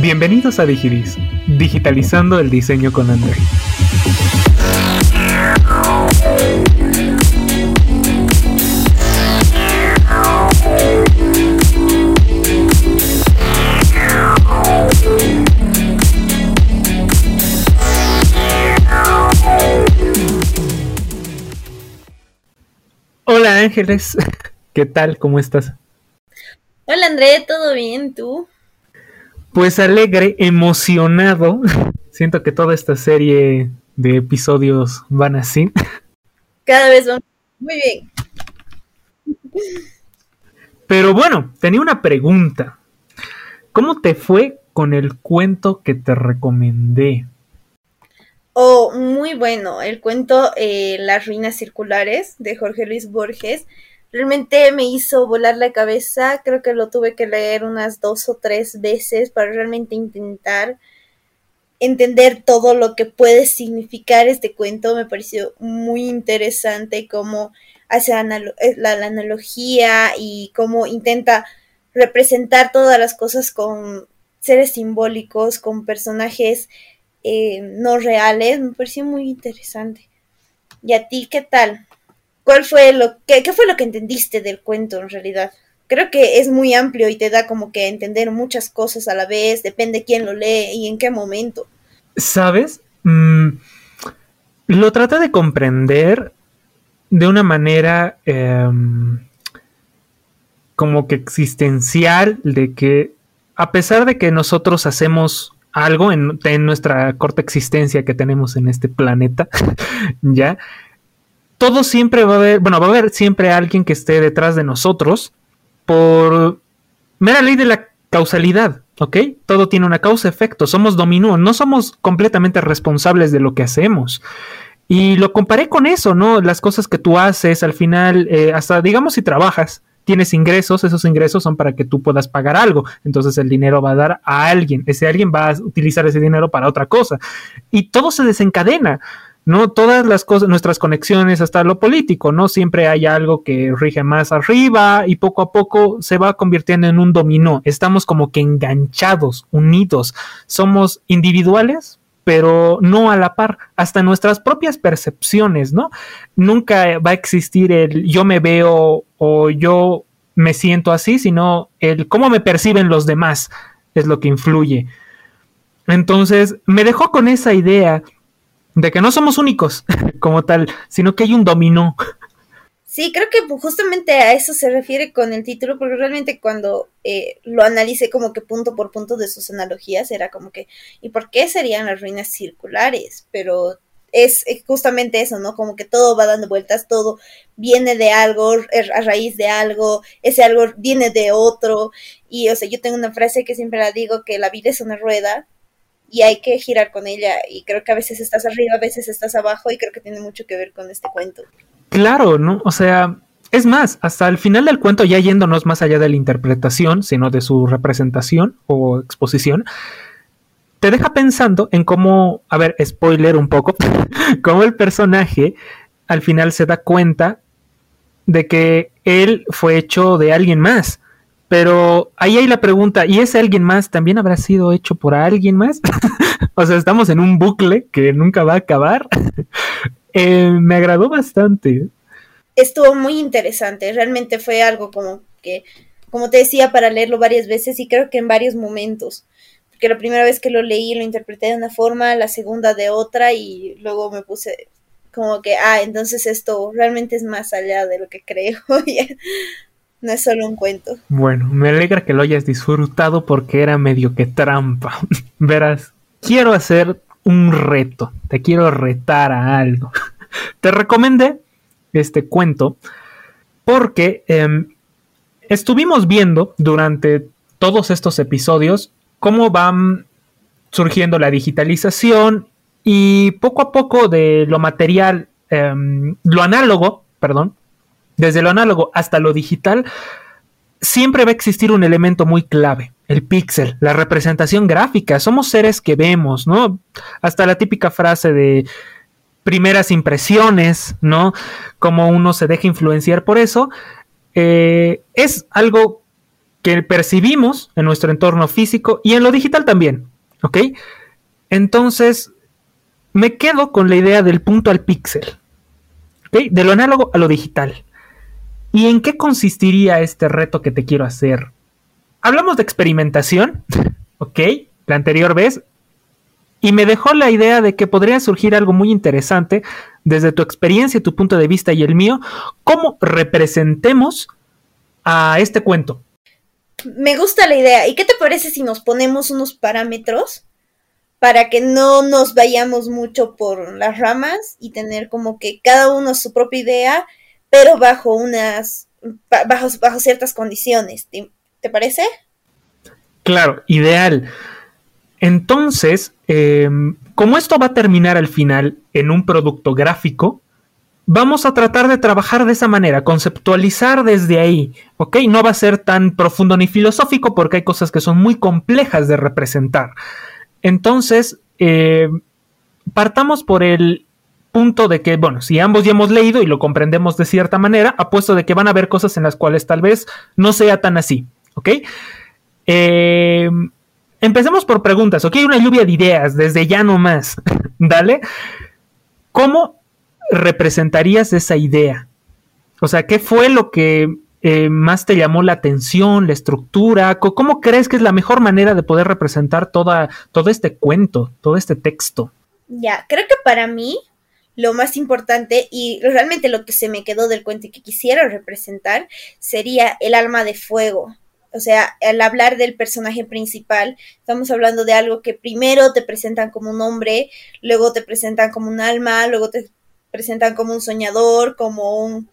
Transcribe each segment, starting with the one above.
Bienvenidos a Digidis, digitalizando el diseño con André. Hola Ángeles, ¿qué tal? ¿Cómo estás? Hola André, ¿todo bien? ¿Tú? Pues alegre, emocionado. Siento que toda esta serie de episodios van así. Cada vez van muy bien. Pero bueno, tenía una pregunta. ¿Cómo te fue con el cuento que te recomendé? Oh, muy bueno. El cuento eh, Las ruinas circulares de Jorge Luis Borges realmente me hizo volar la cabeza. Creo que lo tuve que leer unas dos o tres veces para realmente intentar entender todo lo que puede significar este cuento. Me pareció muy interesante cómo hace eh, la, analogía y cómo intenta representar todas las cosas con seres simbólicos, con personajes eh, no reales. Me pareció muy interesante. ¿Y a ti qué tal? ¿Cuál fue lo que, qué fue lo que entendiste del cuento en realidad? Creo que es muy amplio y te da como que entender muchas cosas a la vez, depende quién lo lee y en qué momento. ¿Sabes? Mm, lo trata de comprender de una manera em, como que existencial, de que a pesar de que nosotros hacemos algo en, en nuestra corta existencia que tenemos en este planeta, ¿ya? Todo siempre va a haber, bueno, va a haber siempre alguien que esté detrás de nosotros por mera ley de la causalidad, ¿ok? Todo tiene una causa-efecto, somos dominó, no somos completamente responsables de lo que hacemos. Y lo comparé con eso, ¿no? Las cosas que tú haces, al final, eh, hasta digamos si trabajas, tienes ingresos, esos ingresos son para que tú puedas pagar algo, entonces el dinero va a dar a alguien, ese alguien va a utilizar ese dinero para otra cosa. Y todo se desencadena. ¿No? Todas las cosas, nuestras conexiones hasta lo político, ¿no? Siempre hay algo que rige más arriba y poco a poco se va convirtiendo en un dominó. Estamos como que enganchados, unidos. Somos individuales, pero no a la par, hasta nuestras propias percepciones, ¿no? Nunca va a existir el yo me veo o yo me siento así, sino el cómo me perciben los demás es lo que influye. Entonces, me dejó con esa idea de que no somos únicos como tal, sino que hay un dominó. Sí, creo que justamente a eso se refiere con el título, porque realmente cuando eh, lo analicé como que punto por punto de sus analogías, era como que, ¿y por qué serían las ruinas circulares? Pero es justamente eso, ¿no? Como que todo va dando vueltas, todo viene de algo, a raíz de algo, ese algo viene de otro. Y, o sea, yo tengo una frase que siempre la digo, que la vida es una rueda y hay que girar con ella y creo que a veces estás arriba, a veces estás abajo y creo que tiene mucho que ver con este cuento. Claro, ¿no? O sea, es más, hasta el final del cuento, ya yéndonos más allá de la interpretación, sino de su representación o exposición, te deja pensando en cómo, a ver, spoiler un poco, cómo el personaje al final se da cuenta de que él fue hecho de alguien más. Pero ahí hay la pregunta, ¿y ese alguien más también habrá sido hecho por alguien más? o sea, estamos en un bucle que nunca va a acabar. Eh, me agradó bastante. Estuvo muy interesante, realmente fue algo como que, como te decía, para leerlo varias veces y creo que en varios momentos. Porque la primera vez que lo leí lo interpreté de una forma, la segunda de otra y luego me puse como que, ah, entonces esto realmente es más allá de lo que creo. No es solo un cuento. Bueno, me alegra que lo hayas disfrutado porque era medio que trampa. Verás, quiero hacer un reto, te quiero retar a algo. te recomendé este cuento porque em, estuvimos viendo durante todos estos episodios cómo van surgiendo la digitalización y poco a poco de lo material, em, lo análogo, perdón, desde lo análogo hasta lo digital, siempre va a existir un elemento muy clave, el píxel, la representación gráfica. Somos seres que vemos, ¿no? Hasta la típica frase de primeras impresiones, ¿no? Como uno se deja influenciar por eso, eh, es algo que percibimos en nuestro entorno físico y en lo digital también, ¿ok? Entonces, me quedo con la idea del punto al píxel, ¿ok? De lo análogo a lo digital. ¿Y en qué consistiría este reto que te quiero hacer? Hablamos de experimentación, ¿ok? La anterior vez, y me dejó la idea de que podría surgir algo muy interesante desde tu experiencia, tu punto de vista y el mío, cómo representemos a este cuento. Me gusta la idea. ¿Y qué te parece si nos ponemos unos parámetros para que no nos vayamos mucho por las ramas y tener como que cada uno su propia idea, pero bajo unas, bajo, bajo ciertas condiciones? ¿Te, parece? Claro, ideal. Entonces, em, como esto va a terminar al final en un producto gráfico, vamos a tratar de trabajar de esa manera, conceptualizar desde ahí, ¿ok? No va a ser tan profundo ni filosófico porque hay cosas que son muy complejas de representar. Entonces, eh, partamos por el punto de que, bueno, si ambos ya hemos leído y lo comprendemos de cierta manera, apuesto de que van a haber cosas en las cuales tal vez no sea tan así, ¿ok? Eh, empecemos por preguntas, ¿ok? Una lluvia de ideas, desde ya no más, ¿dale? ¿Cómo representarías esa idea? O sea, ¿qué fue lo que eh, más te llamó la atención, la estructura? ¿Cómo crees que es la mejor manera de poder representar toda, todo este cuento, todo este texto? Ya, creo que para mí lo más importante y realmente lo que se me quedó del cuento y que quisiera representar sería el alma de fuego. O sea, al hablar del personaje principal, estamos hablando de algo que primero te presentan como un hombre, luego te presentan como un alma, luego te presentan como un soñador, como un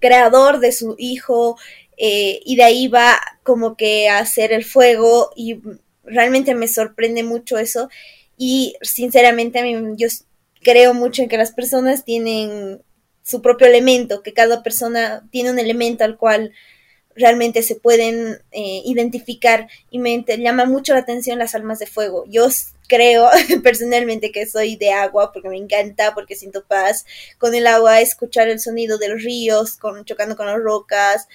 creador de su hijo, eh, y de ahí va como que a hacer el fuego, y realmente me sorprende mucho eso, y sinceramente a mí yo creo mucho en que las personas tienen su propio elemento, que cada persona tiene un elemento al cual realmente se pueden eh, identificar y me llama mucho la atención las almas de fuego. Yo creo personalmente que soy de agua porque me encanta, porque siento paz con el agua, escuchar el sonido de los ríos, con, chocando con las rocas.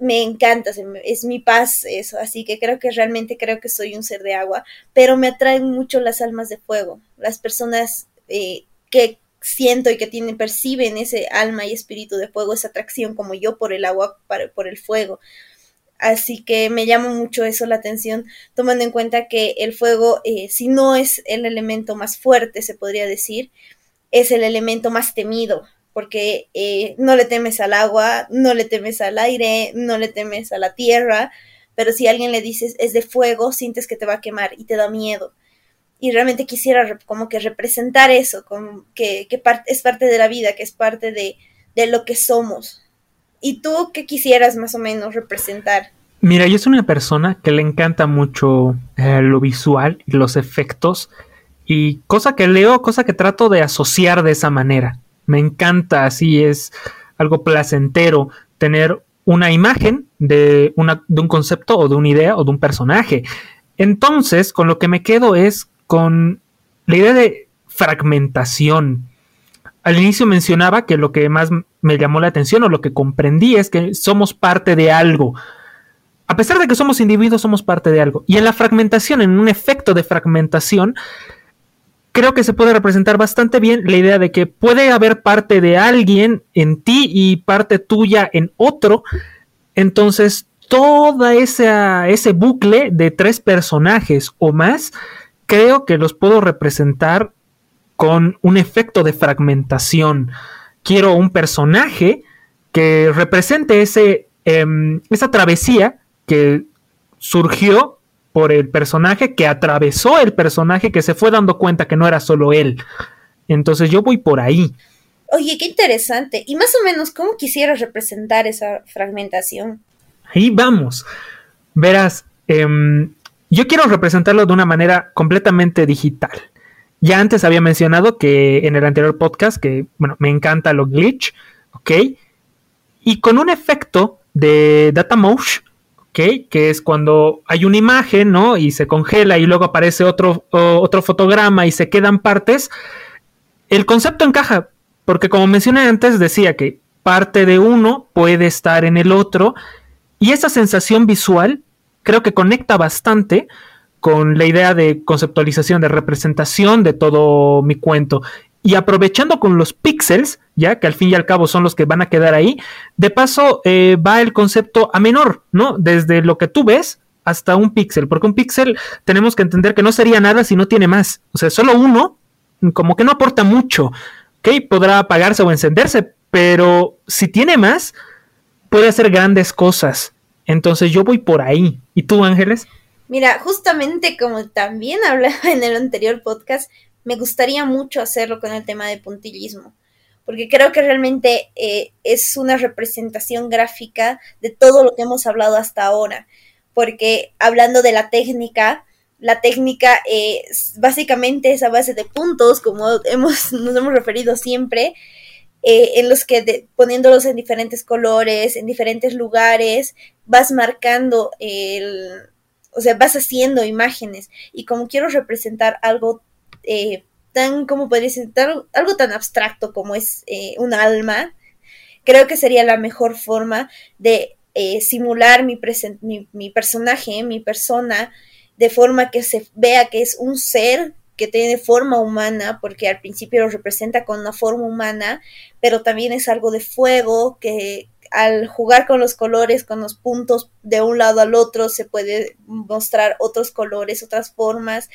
Me encanta, es mi paz eso, así que creo que realmente creo que soy un ser de agua, pero me atraen mucho las almas de fuego, las personas eh, que siento y que tienen, perciben ese alma y espíritu de fuego, esa atracción como yo por el agua, por el fuego. Así que me llama mucho eso la atención, tomando en cuenta que el fuego, eh, si no es el elemento más fuerte, se podría decir, es el elemento más temido, porque eh, no le temes al agua, no le temes al aire, no le temes a la tierra, pero si alguien le dices es de fuego, sientes que te va a quemar y te da miedo y realmente quisiera como que representar eso, como que, es parte de la vida, que es parte de, lo que somos. ¿Y tú qué quisieras más o menos representar? Mira, yo soy una persona que le encanta mucho eh, lo visual y los efectos y cosa que leo, cosa que trato de asociar de esa manera. Me encanta, así es algo placentero tener una imagen de, una, de un concepto o de una idea o de un personaje. Entonces, con lo que me quedo es con la idea de fragmentación. Al inicio mencionaba que lo que más me llamó la atención o lo que comprendí es que somos parte de algo. A pesar de que somos individuos, somos parte de algo. Y en la fragmentación, en un efecto de fragmentación, creo que se puede representar bastante bien la idea de que puede haber parte de alguien en ti y parte tuya en otro. Entonces, esa, ese bucle de tres personajes o más creo que los puedo representar con un efecto de fragmentación. Quiero un personaje que represente ese, em, esa travesía que surgió por el personaje, que atravesó el personaje, que se fue dando cuenta que no era solo él. Entonces yo voy por ahí. Oye, qué interesante. Y más o menos, ¿cómo quisieras representar esa fragmentación? Ahí vamos. Verás, em, yo quiero representarlo de una manera completamente digital. Ya antes había mencionado que en el anterior podcast que, bueno, me encanta lo glitch, ¿ok? Y con un efecto de data motion, ¿ok? Que es cuando hay una imagen, ¿no? Y se congela y luego aparece otro, otro fotograma y se quedan partes. El concepto encaja, porque como mencioné antes, decía que parte de uno puede estar en el otro Y esa sensación visual creo que conecta bastante con la idea de conceptualización, de representación de todo mi cuento. Y aprovechando con los píxeles, ya que al fin y al cabo son los que van a quedar ahí, de paso eh, va el concepto a menor, ¿no? Desde lo que tú ves hasta un píxel, porque un píxel tenemos que entender que no sería nada si no tiene más. O sea, solo uno, como que no aporta mucho. ¿Ok? Podrá apagarse o encenderse, pero si tiene más, puede hacer grandes cosas. Entonces yo voy por ahí. ¿Y tú, Ángeles? Mira, justamente como también hablaba en el anterior podcast, me gustaría mucho hacerlo con el tema de puntillismo, porque creo que realmente eh, es una representación gráfica de todo lo que hemos hablado hasta ahora, porque hablando de la técnica, la técnica eh, básicamente es a base de puntos, como hemos, nos hemos referido siempre, eh, en los que poniéndolos en diferentes colores, en diferentes lugares, vas marcando el, o sea, vas haciendo imágenes. Y como quiero representar algo eh, tan, como podría ser, algo tan abstracto como es eh, un alma, creo que sería la mejor forma de simular mi, mi, mi personaje, mi persona, de forma que se vea que es un ser que tiene forma humana, porque al principio lo representa con una forma humana, pero también es algo de fuego que al jugar con los colores, con los puntos de un lado al otro, se puede mostrar otros colores, otras formas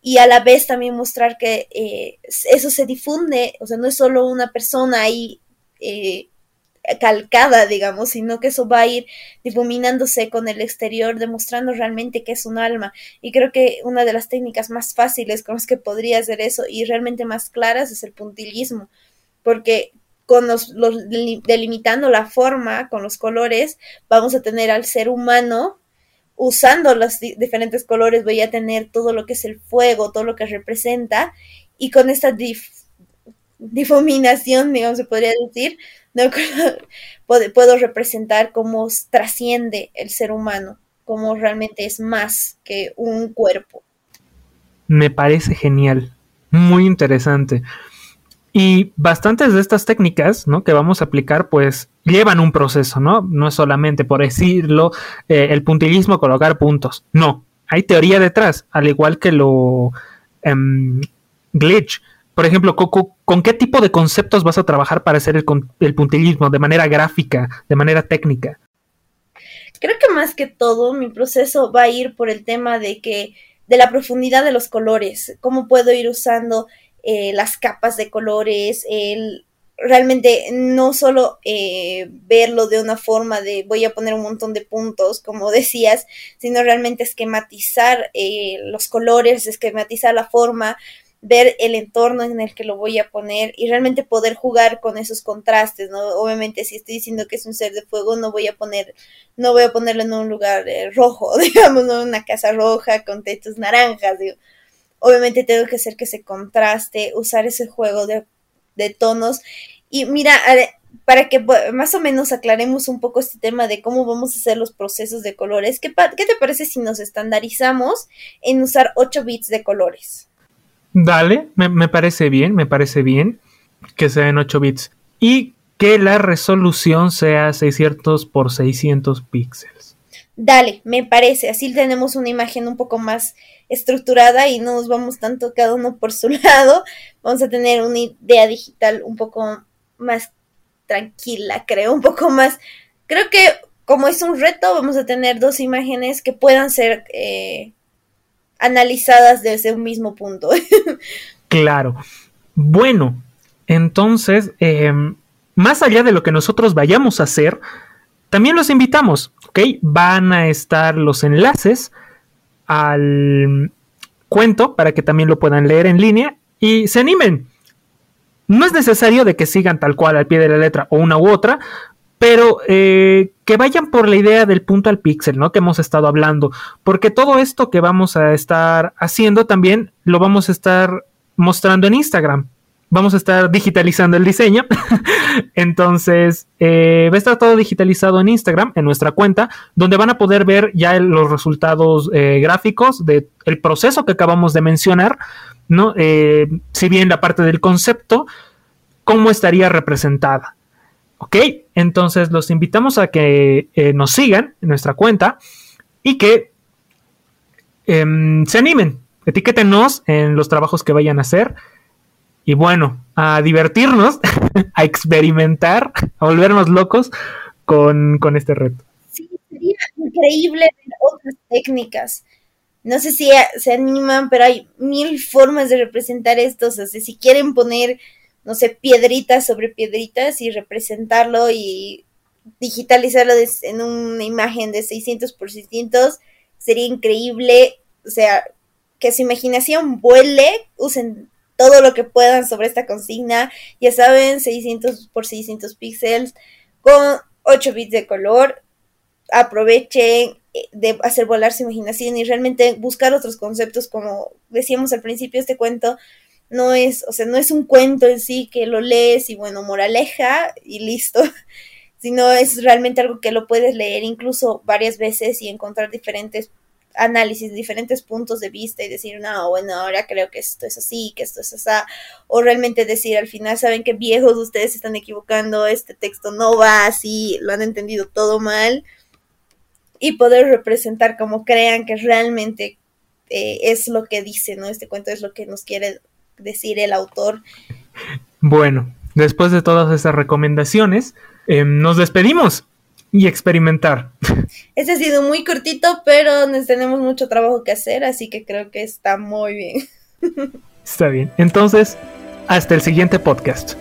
y a la vez también mostrar que eh, eso se difunde, o sea, no es solo una persona ahí eh, calcada, digamos, sino que eso va a ir difuminándose con el exterior, demostrando realmente que es un alma. Y creo que una de las técnicas más fáciles con las que podría hacer eso y realmente más claras es el puntillismo, porque con los, delimitando la forma con los colores, vamos a tener al ser humano usando los diferentes colores, voy a tener todo lo que es el fuego, todo lo que representa, y con esta difuminación, digamos, se podría decir, puedo, representar cómo trasciende el ser humano, cómo realmente es más que un cuerpo. Me parece genial, muy interesante. Y bastantes de estas técnicas ¿no? que vamos a aplicar, pues llevan un proceso, ¿no? No es solamente, por decirlo, eh, el puntillismo, colocar puntos. No, hay teoría detrás, al igual que lo em, glitch por ejemplo, ¿con, qué tipo de conceptos vas a trabajar para hacer el, puntillismo de manera gráfica, de manera técnica? Creo que más que todo mi proceso va a ir por el tema de que de la profundidad de los colores, cómo puedo ir usando eh, las capas de colores, el realmente no solo eh, verlo de una forma de voy a poner un montón de puntos, como decías, sino realmente esquematizar eh, los colores, esquematizar la forma, ver el entorno en el que lo voy a poner y realmente poder jugar con esos contrastes, ¿no? Obviamente si estoy diciendo que es un ser de fuego, no voy a poner, no voy a ponerlo en un lugar eh, rojo, digamos, ¿no? Una casa roja con techos naranjas, digo. Obviamente tengo que hacer que se contraste, usar ese juego de, tonos. Y mira, para que más o menos aclaremos un poco este tema de cómo vamos a hacer los procesos de colores, ¿qué, qué te parece si nos estandarizamos en usar 8 bits de colores? Dale, me, parece bien, me parece bien que sea en 8 bits. Y que la resolución sea 600 por 600 píxeles. Dale, me parece. Así tenemos una imagen un poco más estructurada y no nos vamos tanto cada uno por su lado. Vamos a tener una idea digital un poco más tranquila, creo, un poco más. Creo que como es un reto, vamos a tener dos imágenes que puedan ser eh, analizadas desde un mismo punto. claro. Bueno, entonces, em, más allá de lo que nosotros vayamos a hacer, también los invitamos, ¿ok? Van a estar los enlaces al cuento para que también lo puedan leer en línea y se animen. No es necesario de que sigan tal cual al pie de la letra o una u otra, pero eh, que vayan por la idea del punto al píxel, ¿no? Que hemos estado hablando, porque todo esto que vamos a estar haciendo también lo vamos a estar mostrando en Instagram. Vamos a estar digitalizando el diseño. Entonces, eh, va a estar todo digitalizado en Instagram, en nuestra cuenta, donde van a poder ver ya los resultados eh, gráficos del proceso que acabamos de mencionar, ¿no? si bien la parte del concepto, cómo estaría representada. ¿Ok? Entonces los invitamos a que eh, nos sigan en nuestra cuenta y que em, se animen. Etiquétenos en los trabajos que vayan a hacer. Y bueno, a divertirnos, a experimentar, a volvernos locos con, con este reto. Sí, sería increíble ver otras técnicas. No sé si se animan, pero hay mil formas de representar esto. O sea, si quieren poner no sé, piedritas sobre piedritas y representarlo y digitalizarlo en una imagen de 600 por 600 sería increíble, o sea, que su imaginación vuele, usen todo lo que puedan sobre esta consigna, ya saben, 600 por 600 píxeles con 8 bits de color, aprovechen eh, de hacer volar su imaginación y realmente buscar otros conceptos como decíamos al principio este cuento no es, o sea, no es un cuento en sí que lo lees y bueno, moraleja y listo, sino es realmente algo que lo puedes leer incluso varias veces y encontrar diferentes análisis, diferentes puntos de vista y decir, no, bueno, ahora creo que esto es así, que esto es así, o realmente decir al final, saben que viejos ustedes están equivocando, este texto no va así, lo han entendido todo mal, y poder representar como crean que realmente eh, es lo que dice, ¿no? Este cuento es lo que nos quiere decir el autor. Bueno, después de todas estas recomendaciones, em, nos despedimos y experimentar. Este ha sido muy cortito, pero nos tenemos mucho trabajo que hacer, así que creo que está muy bien. Está bien. Entonces, hasta el siguiente podcast.